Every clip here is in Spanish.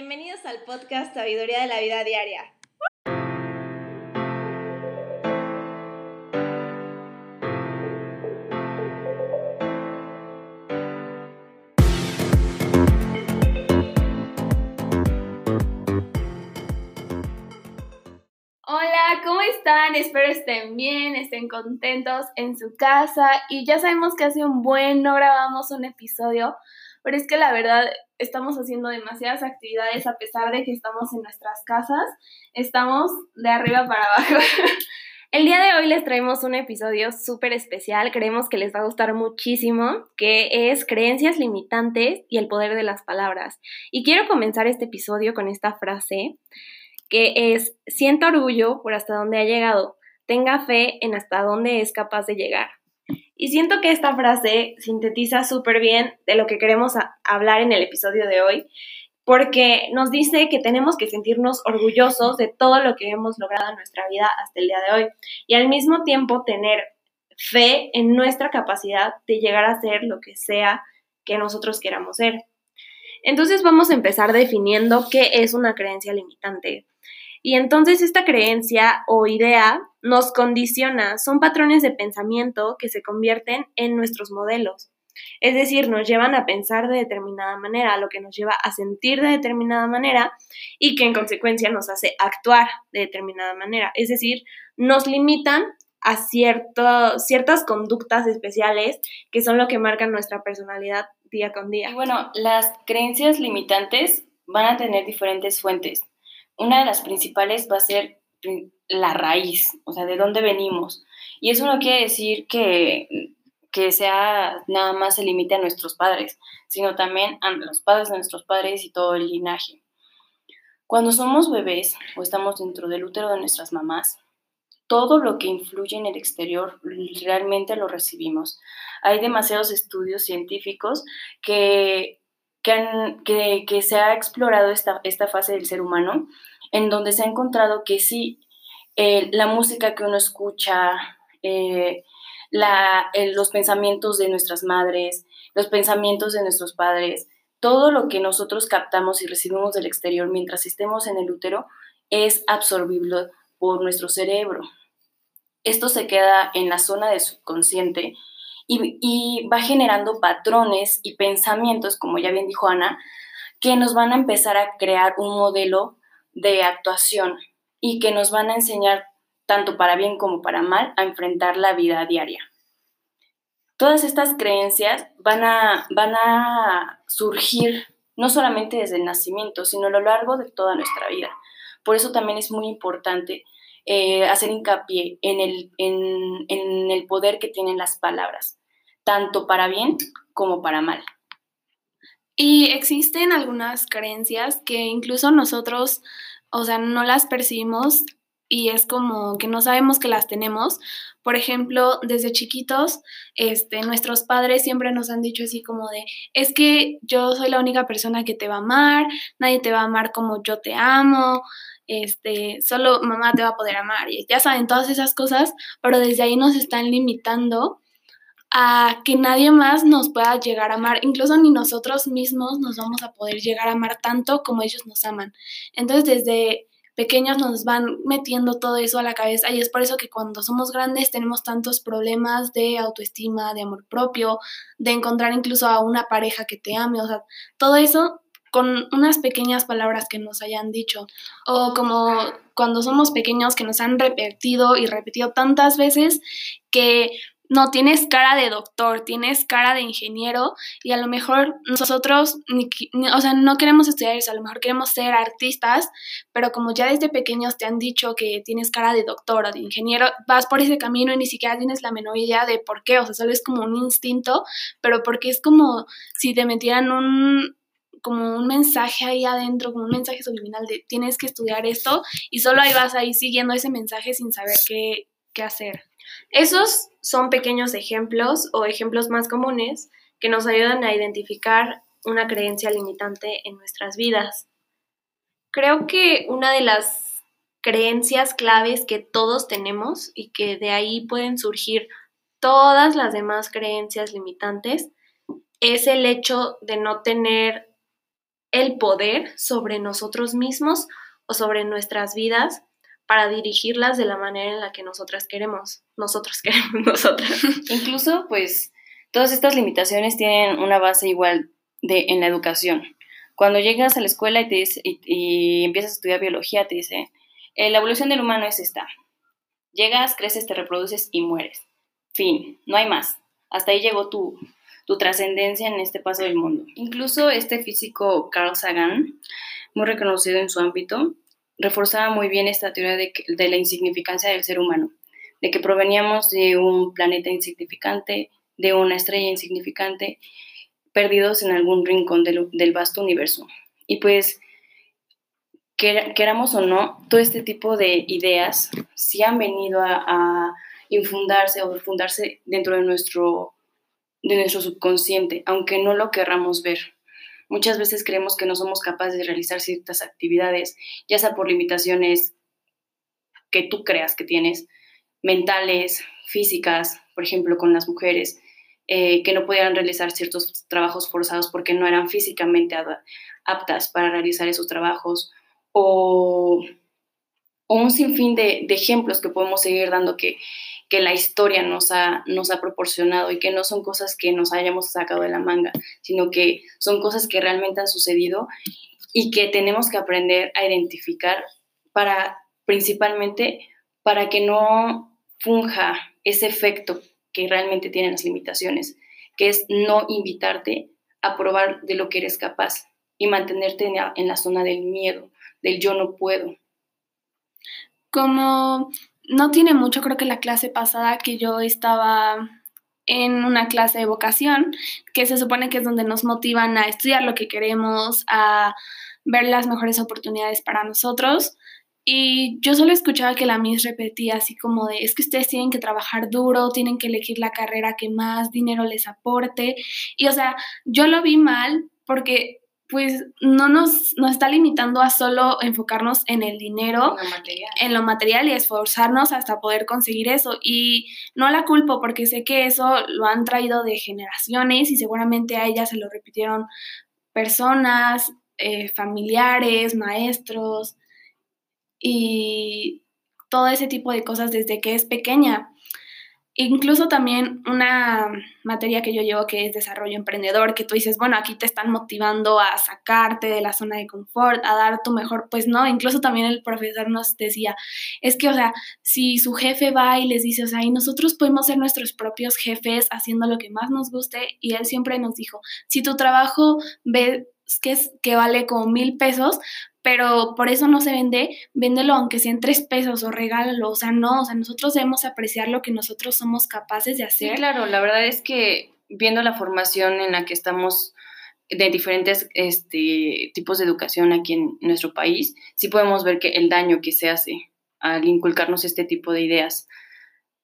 Bienvenidos al podcast Sabiduría de la Vida Diaria. Hola, ¿cómo están? Espero estén bien, estén contentos en su casa y ya sabemos que hace un buen no grabamos un episodio, pero es que la verdad estamos haciendo demasiadas actividades a pesar de que estamos en nuestras casas, estamos de arriba para abajo. El día de hoy les traemos un episodio súper especial, creemos que les va a gustar muchísimo, que es creencias limitantes y el poder de las palabras. Y quiero comenzar este episodio con esta frase que es, siento orgullo por hasta dónde ha llegado, tenga fe en hasta dónde es capaz de llegar. Y siento que esta frase sintetiza súper bien de lo que queremos hablar en el episodio de hoy, porque nos dice que tenemos que sentirnos orgullosos de todo lo que hemos logrado en nuestra vida hasta el día de hoy y al mismo tiempo tener fe en nuestra capacidad de llegar a ser lo que sea que nosotros queramos ser. Entonces vamos a empezar definiendo qué es una creencia limitante. Y entonces esta creencia o idea nos condiciona, son patrones de pensamiento que se convierten en nuestros modelos. Es decir, nos llevan a pensar de determinada manera, lo que nos lleva a sentir de determinada manera y que en consecuencia nos hace actuar de determinada manera. Es decir, nos limitan a ciertas conductas especiales que son lo que marcan nuestra personalidad día con día. Y bueno, las creencias limitantes van a tener diferentes fuentes una de las principales va a ser la raíz, o sea, de dónde venimos. Y eso no quiere decir que, que sea nada más se limite a nuestros padres, sino también a los padres de nuestros padres y todo el linaje. Cuando somos bebés o estamos dentro del útero de nuestras mamás, todo lo que influye en el exterior realmente lo recibimos. Hay demasiados estudios científicos que que, que, se ha explorado esta, esta, fase del ser humano, en donde se ha encontrado que sí, la música que uno escucha, eh, los pensamientos de nuestras madres, los pensamientos de nuestros padres, todo lo que nosotros captamos y recibimos del exterior mientras estemos en el útero es absorbible por nuestro cerebro. Esto se queda en la zona del subconsciente y, va generando patrones y pensamientos, como ya bien dijo Ana, que nos van a empezar a crear un modelo de actuación y que nos van a enseñar, tanto para bien como para mal, a enfrentar la vida diaria. Todas estas creencias van a, van a surgir no solamente desde el nacimiento, sino a lo largo de toda nuestra vida. Por eso también es muy importante eh, hacer hincapié en el, en el poder que tienen las palabras tanto para bien como para mal. Y existen algunas creencias que incluso nosotros, o sea, no las percibimos y es como que no sabemos que las tenemos. Por ejemplo, desde chiquitos, este, nuestros padres siempre nos han dicho así como de, es que yo soy la única persona que te va a amar, nadie te va a amar como yo te amo, este, solo mamá te va a poder amar. Y ya saben, todas esas cosas, pero desde ahí nos están limitando a que nadie más nos pueda llegar a amar, incluso ni nosotros mismos nos vamos a poder llegar a amar tanto como ellos nos aman. Entonces desde pequeños nos van metiendo todo eso a la cabeza y es por eso que cuando somos grandes tenemos tantos problemas de autoestima, de amor propio, de encontrar incluso a una pareja que te ame, o sea, todo eso con unas pequeñas palabras que nos hayan dicho. O como cuando somos pequeños que nos han repetido y repetido tantas veces que no, tienes cara de doctor, tienes cara de ingeniero y a lo mejor nosotros, o sea, no queremos estudiar eso, a lo mejor queremos ser artistas, pero como ya desde pequeños te han dicho que tienes cara de doctor o de ingeniero, vas por ese camino y ni siquiera tienes la menor idea de por qué, o sea, solo es como un instinto, pero porque es como si te metieran un, como un mensaje ahí adentro, como un mensaje subliminal de tienes que estudiar esto y solo ahí vas ahí siguiendo ese mensaje sin saber qué, qué hacer. Esos son pequeños ejemplos o ejemplos más comunes que nos ayudan a identificar una creencia limitante en nuestras vidas. Creo que una de las creencias claves que todos tenemos y que de ahí pueden surgir todas las demás creencias limitantes es el hecho de no tener el poder sobre nosotros mismos o sobre nuestras vidas para dirigirlas de la manera en la que nosotras queremos, nosotros queremos, nosotras. Incluso, pues, todas estas limitaciones tienen una base igual de, en la educación. Cuando llegas a la escuela y, te y, empiezas a estudiar biología, te dice, eh, la evolución del humano es esta. Llegas, creces, te reproduces y mueres. Fin, no hay más. Hasta ahí llegó tu, tu trascendencia en este paso del mundo. Incluso este físico Carl Sagan, muy reconocido en su ámbito, reforzaba muy bien esta teoría de, la insignificancia del ser humano, de que proveníamos de un planeta insignificante, de una estrella insignificante, perdidos en algún rincón del, vasto universo. Y pues, queramos o no, todo este tipo de ideas sí han venido a, a infundarse o fundarse dentro de nuestro de nuestro subconsciente, aunque no lo querramos ver. Muchas veces creemos que no somos capaces de realizar ciertas actividades, ya sea por limitaciones que tú creas que tienes, mentales, físicas, por ejemplo, con las mujeres, eh, que no podían realizar ciertos trabajos forzados porque no eran físicamente aptas para realizar esos trabajos, o, un sinfín de, de ejemplos que podemos seguir dando que que la historia nos ha, nos ha proporcionado y que no son cosas que nos hayamos sacado de la manga, sino que son cosas que realmente han sucedido y que tenemos que aprender a identificar para principalmente para que no funja ese efecto que realmente tienen las limitaciones, que es no invitarte a probar de lo que eres capaz y mantenerte en la, en la zona del miedo, del yo no puedo. Como no tiene mucho, creo que la clase pasada que yo estaba en una clase de vocación, que se supone que es donde nos motivan a estudiar lo que queremos, a ver las mejores oportunidades para nosotros. Y yo solo escuchaba que la Miss repetía así como de, es que ustedes tienen que trabajar duro, tienen que elegir la carrera que más dinero les aporte. Y o sea, yo lo vi mal porque pues no nos, está limitando a solo enfocarnos en el dinero, en lo, material y esforzarnos hasta poder conseguir eso. Y no la culpo porque sé que eso lo han traído de generaciones y seguramente a ella se lo repitieron personas, eh, familiares, maestros y todo ese tipo de cosas desde que es pequeña. Incluso también una materia que yo llevo que es desarrollo emprendedor, que tú dices, bueno, aquí te están motivando a sacarte de la zona de confort, a dar tu mejor, pues no, incluso también el profesor nos decía, es que, o sea, si su jefe va y les dice, o sea, y nosotros podemos ser nuestros propios jefes haciendo lo que más nos guste, y él siempre nos dijo, si tu trabajo ves que, es, que vale como mil pesos, pero por eso no se vende, véndelo aunque sea en tres pesos o regálalo, o sea, no, o sea, nosotros debemos apreciar lo que nosotros somos capaces de hacer. Sí, claro, la verdad es que viendo la formación en la que estamos de diferentes este, tipos de educación aquí en nuestro país, sí podemos ver que el daño que se hace al inculcarnos este tipo de ideas.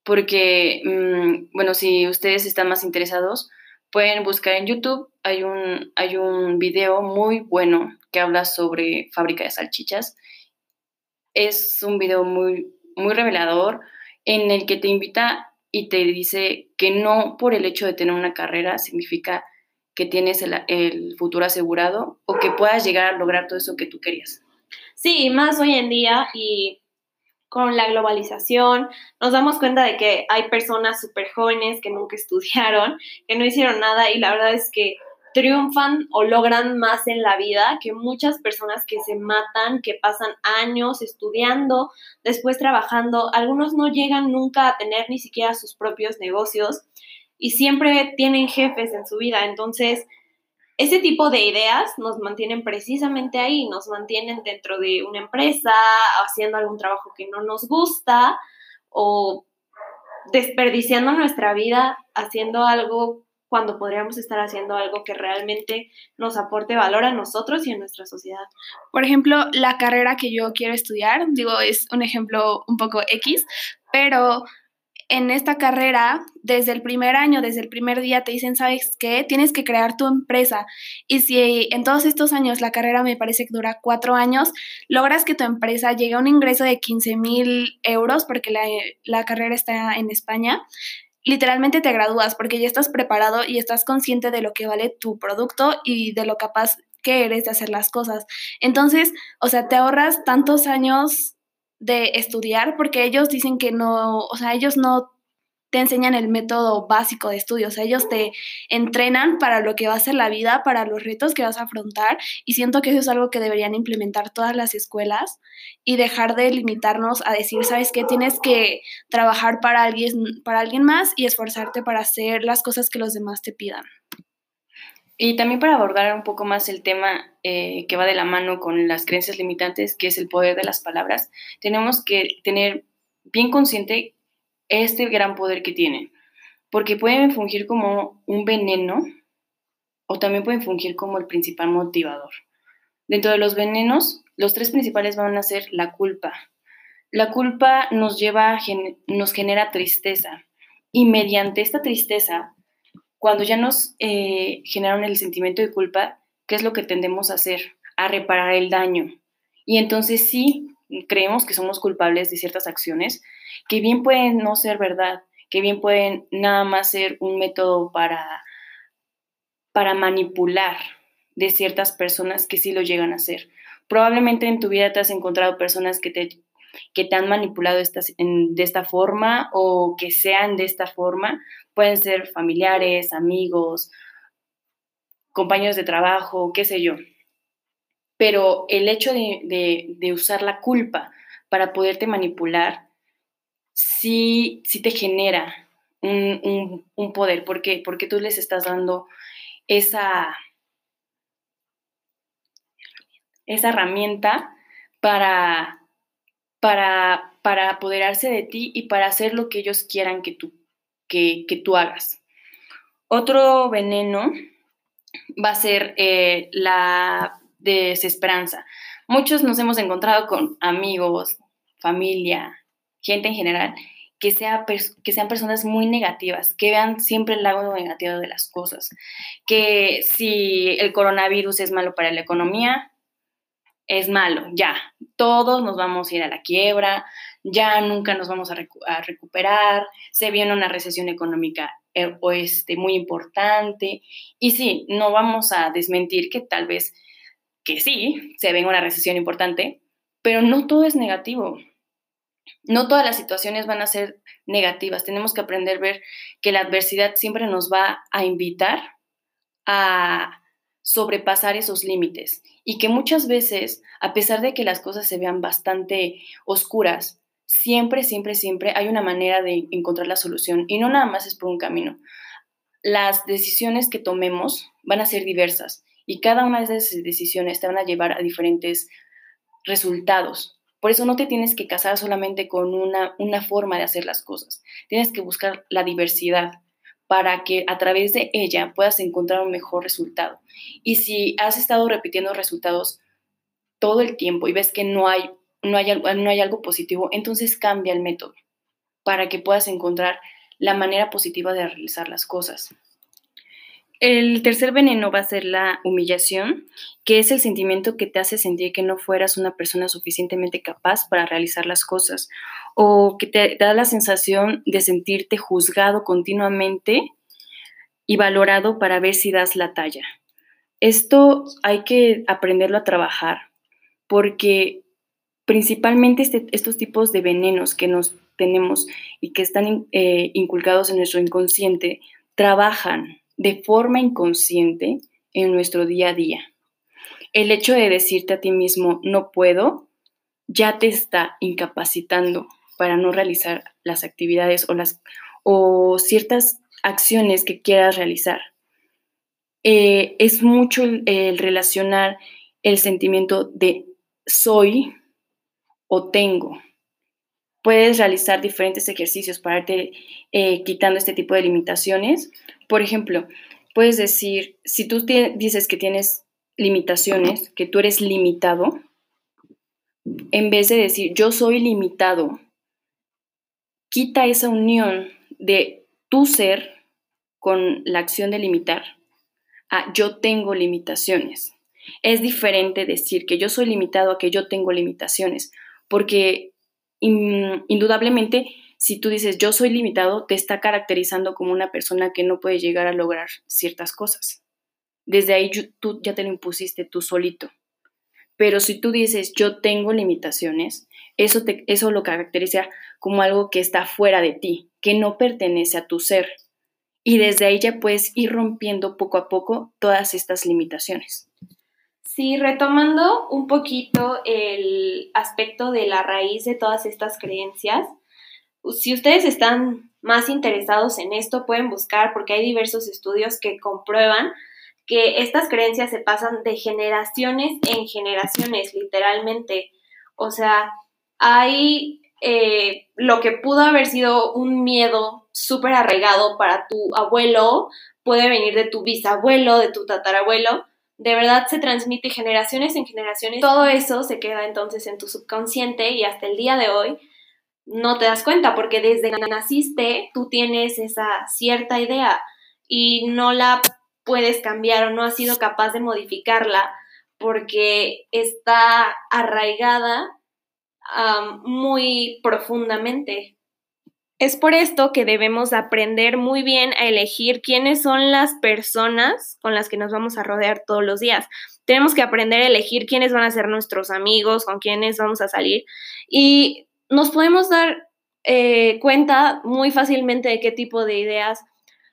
Porque, mm, bueno, si ustedes están más interesados, pueden buscar en YouTube, hay un, hay un video muy bueno que habla sobre fábrica de salchichas. Es un video muy, muy revelador en el que te invita y te dice que no por el hecho de tener una carrera significa que tienes el, el futuro asegurado o que puedas llegar a lograr todo eso que tú querías. Sí, más hoy en día y con la globalización, nos damos cuenta de que hay personas súper jóvenes que nunca estudiaron, que no hicieron nada y la verdad es que triunfan o logran más en la vida que muchas personas que se matan, que pasan años estudiando, después trabajando. Algunos no llegan nunca a tener ni siquiera sus propios negocios y siempre tienen jefes en su vida. Entonces, ese tipo de ideas nos mantienen precisamente ahí, nos mantienen dentro de una empresa, haciendo algún trabajo que no nos gusta o desperdiciando nuestra vida haciendo algo cuando podríamos estar haciendo algo que realmente nos aporte valor a nosotros y a nuestra sociedad. Por ejemplo, la carrera que yo quiero estudiar, digo, es un ejemplo un poco X, pero en esta carrera, desde el primer año, desde el primer día, te dicen, ¿sabes qué? Tienes que crear tu empresa. Y si en todos estos años, la carrera me parece que dura cuatro años, logras que tu empresa llegue a un ingreso de 15 mil euros, porque la, la carrera está en España, literalmente te gradúas porque ya estás preparado y estás consciente de lo que vale tu producto y de lo capaz qué eres de hacer las cosas. Entonces, o sea, te ahorras tantos años de estudiar porque ellos dicen que no, o sea, ellos no te enseñan el método básico de estudio, o sea, ellos te entrenan para lo que va a ser la vida, para los retos que vas a afrontar y siento que eso es algo que deberían implementar todas las escuelas y dejar de limitarnos a decir, ¿sabes qué? Tienes que trabajar para alguien, para alguien más y esforzarte para hacer las cosas que los demás te pidan. Y también para abordar un poco más el tema eh, que va de la mano con las creencias limitantes, que es el poder de las palabras, tenemos que tener bien consciente este gran poder que tienen, porque pueden fungir como un veneno o también pueden fungir como el principal motivador. Dentro de los venenos, los tres principales van a ser la culpa. La culpa nos lleva, nos genera tristeza y mediante esta tristeza, cuando ya nos eh, generaron el sentimiento de culpa, ¿qué es lo que tendemos a hacer? A reparar el daño. Y entonces sí, creemos que somos culpables de ciertas acciones, que bien pueden no ser verdad, que bien pueden nada más ser un método para, para manipular de ciertas personas que sí lo llegan a hacer. Probablemente en tu vida te has encontrado personas que te, que te han manipulado de esta forma o que sean de esta forma. Pueden ser familiares, amigos, compañeros de trabajo, qué sé yo. Pero el hecho de usar la culpa para poderte manipular sí, te genera un, poder. ¿Por qué? Porque tú les estás dando esa, esa herramienta para, para, para apoderarse de ti y para hacer lo que ellos quieran que tú, que, tú hagas. Otro veneno va a ser eh, la desesperanza. Muchos nos hemos encontrado con amigos, familia, gente en general, que, sea, que sean personas muy negativas, que vean siempre el lado negativo de las cosas, que si el coronavirus es malo para la economía, es malo, ya, todos nos vamos a ir a la quiebra, ya nunca nos vamos a, recuperar, se viene una recesión económica eh, este, muy importante, y sí, no vamos a desmentir que tal vez, que sí, se venga una recesión importante, pero no todo es negativo. No todas las situaciones van a ser negativas. Tenemos que aprender a ver que la adversidad siempre nos va a invitar a sobrepasar esos límites y que muchas veces, a pesar de que las cosas se vean bastante oscuras, siempre, siempre, siempre hay una manera de encontrar la solución y no nada más es por un camino. Las decisiones que tomemos van a ser diversas y cada una de esas decisiones te van a llevar a diferentes resultados. Por eso no te tienes que casar solamente con una, una forma de hacer las cosas. Tienes que buscar la diversidad para que a través de ella puedas encontrar un mejor resultado. Y si has estado repitiendo resultados todo el tiempo y ves que no hay, no hay, no hay algo positivo, entonces cambia el método para que puedas encontrar la manera positiva de realizar las cosas. El tercer veneno va a ser la humillación, que es el sentimiento que te hace sentir que no fueras una persona suficientemente capaz para realizar las cosas o que te da la sensación de sentirte juzgado continuamente y valorado para ver si das la talla. Esto hay que aprenderlo a trabajar porque principalmente este, estos tipos de venenos que nos tenemos y que están eh, inculcados en nuestro inconsciente trabajan de forma inconsciente en nuestro día a día. El hecho de decirte a ti mismo no puedo ya te está incapacitando para no realizar las actividades o, las, o ciertas acciones que quieras realizar. Eh, es mucho el, relacionar el sentimiento de soy o tengo. Puedes realizar diferentes ejercicios para irte eh, quitando este tipo de limitaciones por ejemplo, puedes decir, si tú dices que tienes limitaciones, que tú eres limitado, en vez de decir yo soy limitado, quita esa unión de tu ser con la acción de limitar a yo tengo limitaciones. Es diferente decir que yo soy limitado a que yo tengo limitaciones, porque indudablemente si tú dices yo soy limitado, te está caracterizando como una persona que no puede llegar a lograr ciertas cosas. desde ahí tú ya te lo impusiste tú solito. Pero si tú dices, yo tengo limitaciones, eso, eso lo caracteriza como algo que está fuera de ti, que no pertenece a tu ser. Y desde ahí ya puedes ir rompiendo poco a poco todas estas limitaciones. Sí, retomando un poquito el aspecto de la raíz de todas estas creencias, si ustedes están más interesados en esto, pueden buscar porque hay diversos estudios que comprueban que estas creencias se pasan de generaciones en generaciones, literalmente. O sea, hay eh, lo que pudo haber sido un miedo súper arraigado para tu abuelo, puede venir de tu bisabuelo, de tu tatarabuelo. De verdad se transmite generaciones en generaciones. Todo eso se queda entonces en tu subconsciente y hasta el día de hoy no te das cuenta porque desde que naciste tú tienes esa cierta idea y no la puedes cambiar o no has sido capaz de modificarla porque está arraigada muy profundamente. Es por esto que debemos aprender muy bien a elegir quiénes son las personas con las que nos vamos a rodear todos los días. Tenemos que aprender a elegir quiénes van a ser nuestros amigos, con quiénes vamos a salir. Y nos podemos dar eh, cuenta muy fácilmente de qué tipo de ideas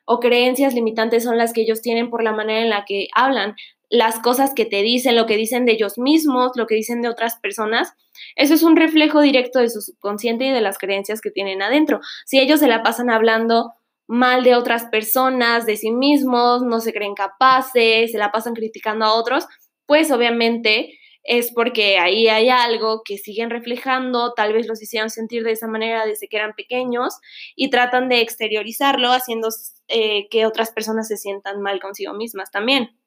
o creencias limitantes son las que ellos tienen por la manera en la que hablan, las cosas que te dicen, lo que dicen de ellos mismos, lo que dicen de otras personas. Eso es un reflejo directo de su subconsciente y de las creencias que tienen adentro. Si ellos se la pasan hablando mal de otras personas, de sí mismos, no se creen capaces, se la pasan criticando a otros, pues obviamente es porque ahí hay algo que siguen reflejando, tal vez los hicieron sentir de esa manera desde que eran pequeños y tratan de exteriorizarlo haciendo eh, que otras personas se sientan mal consigo mismas también.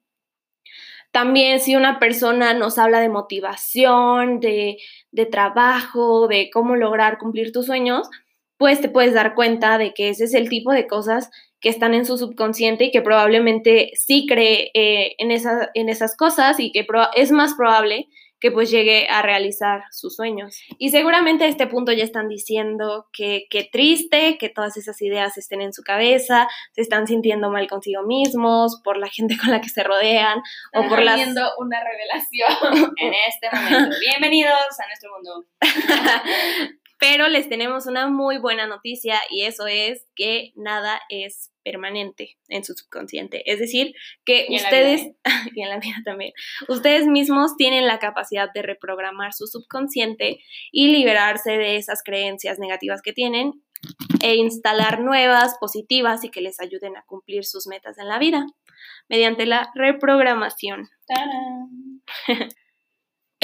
También si una persona nos habla de motivación, de, de trabajo, de cómo lograr cumplir tus sueños, pues te puedes dar cuenta de que ese es el tipo de cosas que están en su subconsciente y que probablemente sí cree eh, en, en esas cosas y que es más probable que pues llegue a realizar sus sueños. Y seguramente a este punto ya están diciendo que qué triste, que todas esas ideas estén en su cabeza, se están sintiendo mal consigo mismos, por la gente con la que se rodean o por las... una revelación en este momento. Bienvenidos a nuestro mundo. Pero les tenemos una muy buena noticia y eso es que nada es permanente en su subconsciente. Es decir, que ustedes, ¿eh? y en la vida también, ustedes mismos tienen la capacidad de reprogramar su subconsciente y liberarse de esas creencias negativas que tienen e instalar nuevas, positivas y que les ayuden a cumplir sus metas en la vida mediante la reprogramación.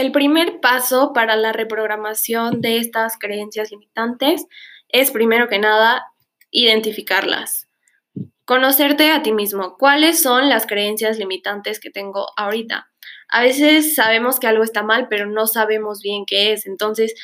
El primer paso para la reprogramación de estas creencias limitantes es, primero que nada, identificarlas. Conocerte a ti mismo. ¿Cuáles son las creencias limitantes que tengo ahorita? A veces sabemos que algo está mal, pero no sabemos bien qué es. Entonces,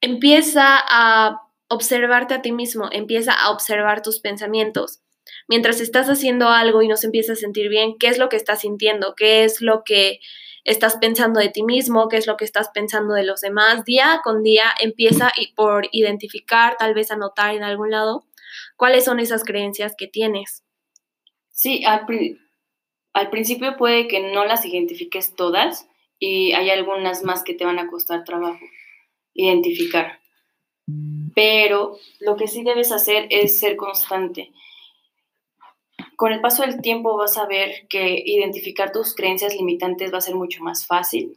empieza a observarte a ti mismo, empieza a observar tus pensamientos. Mientras estás haciendo algo y no se empieza a sentir bien, ¿qué es lo que estás sintiendo? ¿Qué es lo que estás pensando de ti mismo, qué es lo que estás pensando de los demás. Día con día empieza por identificar, tal vez anotar en algún lado, cuáles son esas creencias que tienes. Sí, al, al principio puede que no las identifiques todas y hay algunas más que te van a costar trabajo identificar. Pero lo que sí debes hacer es ser constante con el paso del tiempo vas a ver que identificar tus creencias limitantes va a ser mucho más fácil.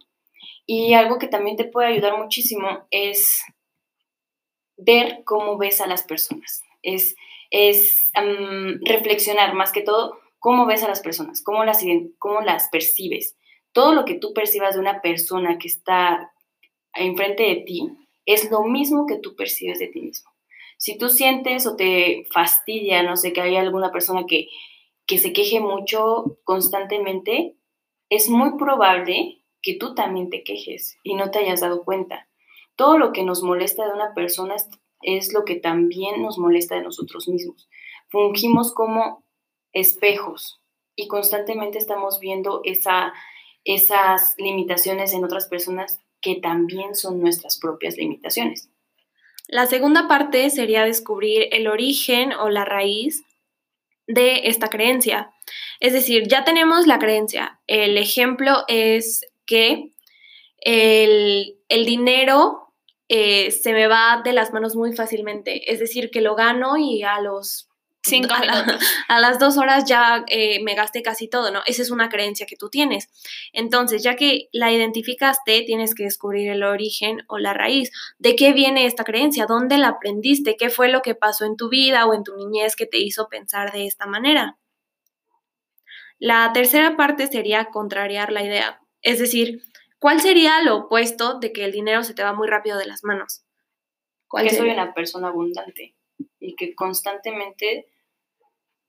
Y algo que también te puede ayudar muchísimo es ver cómo ves a las personas. Es, es reflexionar más que todo cómo ves a las personas, cómo las, cómo las percibes. Todo lo que tú percibas de una persona que está enfrente de ti es lo mismo que tú percibes de ti mismo. Si tú sientes o te fastidia, no sé, que hay alguna persona que que se queje mucho constantemente, es muy probable que tú también te quejes y no te hayas dado cuenta. Todo lo que nos molesta de una persona es, lo que también nos molesta de nosotros mismos. Fungimos como espejos y constantemente estamos viendo esa, esas limitaciones en otras personas que también son nuestras propias limitaciones. La segunda parte sería descubrir el origen o la raíz de esta creencia. Es decir, ya tenemos la creencia. El ejemplo es que el, dinero eh, se me va de las manos muy fácilmente. Es decir, que lo gano y a los Cinco a, las dos horas ya eh, me gasté casi todo, ¿no? Esa es una creencia que tú tienes. Entonces, ya que la identificaste, tienes que descubrir el origen o la raíz. ¿De qué viene esta creencia? ¿Dónde la aprendiste? ¿Qué fue lo que pasó en tu vida o en tu niñez que te hizo pensar de esta manera? La tercera parte sería contrariar la idea. Es decir, ¿cuál sería lo opuesto de que el dinero se te va muy rápido de las manos? ¿Cuál que soy una persona abundante y que constantemente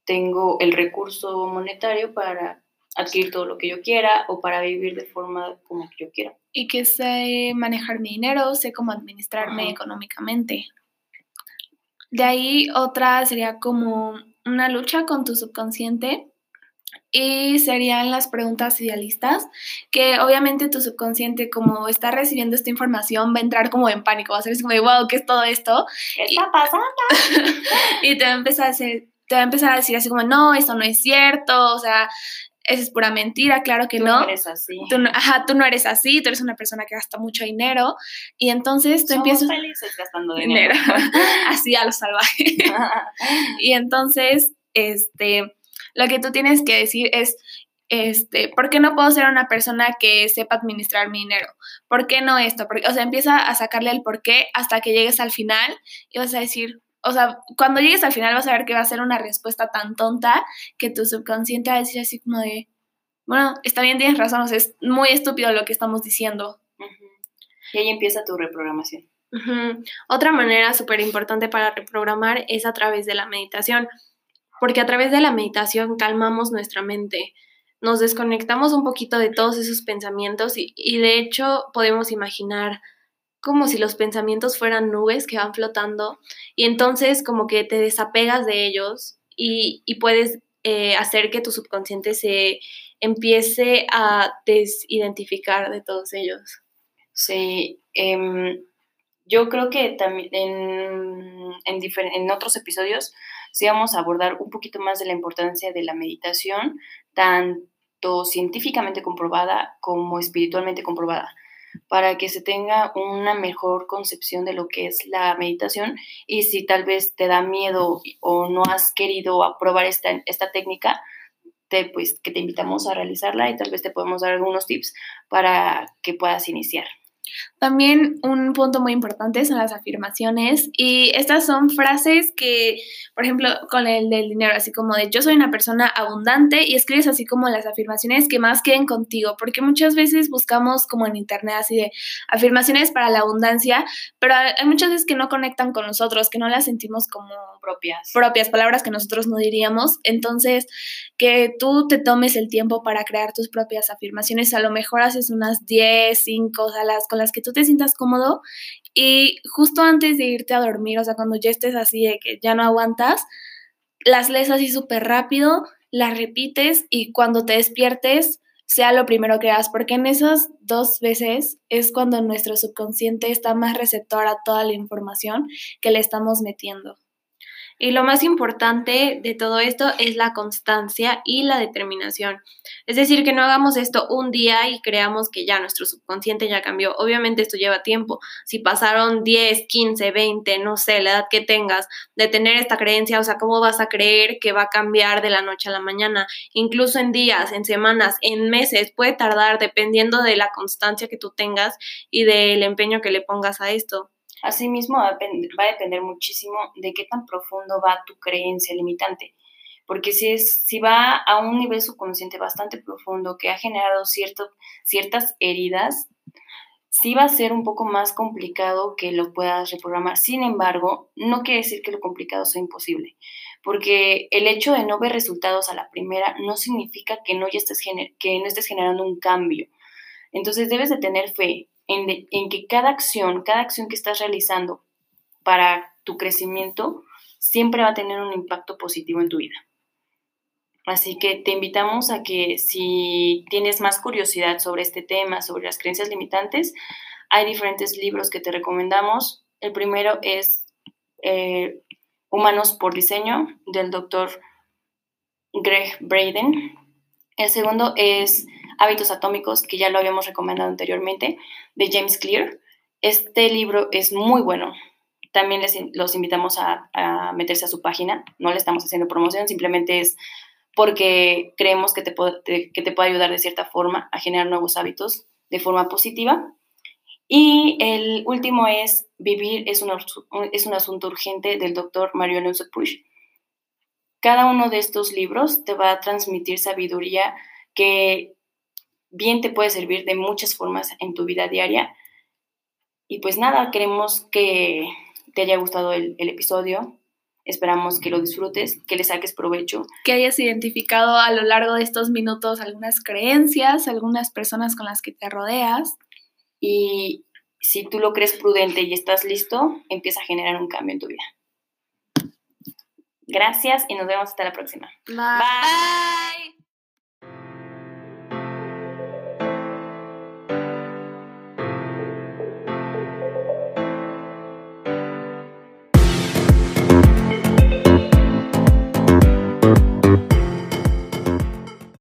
tengo el recurso monetario para adquirir todo lo que yo quiera o para vivir de forma como yo quiera. Y que sé manejar mi dinero, sé cómo administrarme económicamente. De ahí otra sería como una lucha con tu subconsciente y serían las preguntas idealistas, que obviamente tu subconsciente como está recibiendo esta información va a entrar como en pánico, va a ser como wow, ¿qué es todo esto? ¿Qué está pasando? y te va a empezar a hacer te va a empezar a decir así como, no, esto no es cierto, o sea, eso es pura mentira, claro que tú no. no eres así. Tú no, ajá, tú no eres así, tú eres una persona que gasta mucho dinero y entonces tú Somos empiezas... felices gastando dinero. así a lo salvaje. y entonces, este, lo que tú tienes que decir es, este, ¿por qué no puedo ser una persona que sepa administrar mi dinero? ¿Por qué no esto? Porque, o sea, empieza a sacarle el por qué hasta que llegues al final y vas a decir, o sea, cuando llegues al final vas a ver que va a ser una respuesta tan tonta que tu subconsciente va a decir así como de, bueno, está bien, tienes razón, o sea, es muy estúpido lo que estamos diciendo. Y ahí empieza tu reprogramación. Otra manera súper importante para reprogramar es a través de la meditación, porque a través de la meditación calmamos nuestra mente, nos desconectamos un poquito de todos esos pensamientos y de hecho podemos imaginar como si los pensamientos fueran nubes que van flotando y entonces como que te desapegas de ellos y, puedes eh, hacer que tu subconsciente se empiece a desidentificar de todos ellos. Sí, em, yo creo que también en, en, en, otros episodios sí vamos a abordar un poquito más de la importancia de la meditación, tanto científicamente comprobada como espiritualmente comprobada para que se tenga una mejor concepción de lo que es la meditación y si tal vez te da miedo o no has querido aprobar esta, esta técnica, te, pues que te invitamos a realizarla y tal vez te podemos dar algunos tips para que puedas iniciar. También un punto muy importante son las afirmaciones y estas son frases que, por ejemplo, con el del dinero, así como de yo soy una persona abundante y escribes así como las afirmaciones que más queden contigo, porque muchas veces buscamos como en internet así de afirmaciones para la abundancia, pero hay muchas veces que no conectan con nosotros, que no las sentimos como propias. Propias palabras que nosotros no diríamos. Entonces, que tú te tomes el tiempo para crear tus propias afirmaciones, a lo mejor haces unas 10, 5, o sea, las las que tú te sientas cómodo y justo antes de irte a dormir, o sea, cuando ya estés así de que ya no aguantas, las lees así súper rápido, las repites y cuando te despiertes sea lo primero que hagas, porque en esas dos veces es cuando nuestro subconsciente está más receptor a toda la información que le estamos metiendo. Y lo más importante de todo esto es la constancia y la determinación. Es decir, que no hagamos esto un día y creamos que ya nuestro subconsciente ya cambió. Obviamente esto lleva tiempo. Si pasaron 10, 15, 20, no sé, la edad que tengas de tener esta creencia, o sea, ¿cómo vas a creer que va a cambiar de la noche a la mañana? Incluso en días, en semanas, en meses, puede tardar dependiendo de la constancia que tú tengas y del empeño que le pongas a esto. Asimismo, va a depender muchísimo de qué tan profundo va tu creencia limitante. Porque si, es, si va a un nivel subconsciente bastante profundo que ha generado cierto, ciertas heridas, sí va a ser un poco más complicado que lo puedas reprogramar. Sin embargo, no quiere decir que lo complicado sea imposible, porque el hecho de no ver resultados a la primera no significa que no, ya estés, que no estés generando un cambio. Entonces debes de tener fe, en, que cada acción, cada acción que estás realizando para tu crecimiento, siempre va a tener un impacto positivo en tu vida. Así que te invitamos a que si tienes más curiosidad sobre este tema, sobre las creencias limitantes, hay diferentes libros que te recomendamos. El primero es eh, Humanos por Diseño del doctor Greg Braden. El segundo es Hábitos Atómicos, que ya lo habíamos recomendado anteriormente, de James Clear. Este libro es muy bueno. También les, los invitamos a, meterse a su página. No le estamos haciendo promoción, simplemente es porque creemos que te, puede, que te puede ayudar de cierta forma a generar nuevos hábitos de forma positiva. Y el último es Vivir es un, es un asunto urgente del doctor Mario Alonso Push. Cada uno de estos libros te va a transmitir sabiduría que bien te puede servir de muchas formas en tu vida diaria. Y pues nada, queremos que te haya gustado el, el episodio, Esperamos que lo disfrutes, que le saques provecho. Que hayas identificado a lo largo de estos minutos algunas creencias, algunas personas con las que te rodeas. Y si tú lo crees prudente y estás listo, empieza a generar un cambio en tu vida. Gracias y nos vemos hasta la próxima. Bye.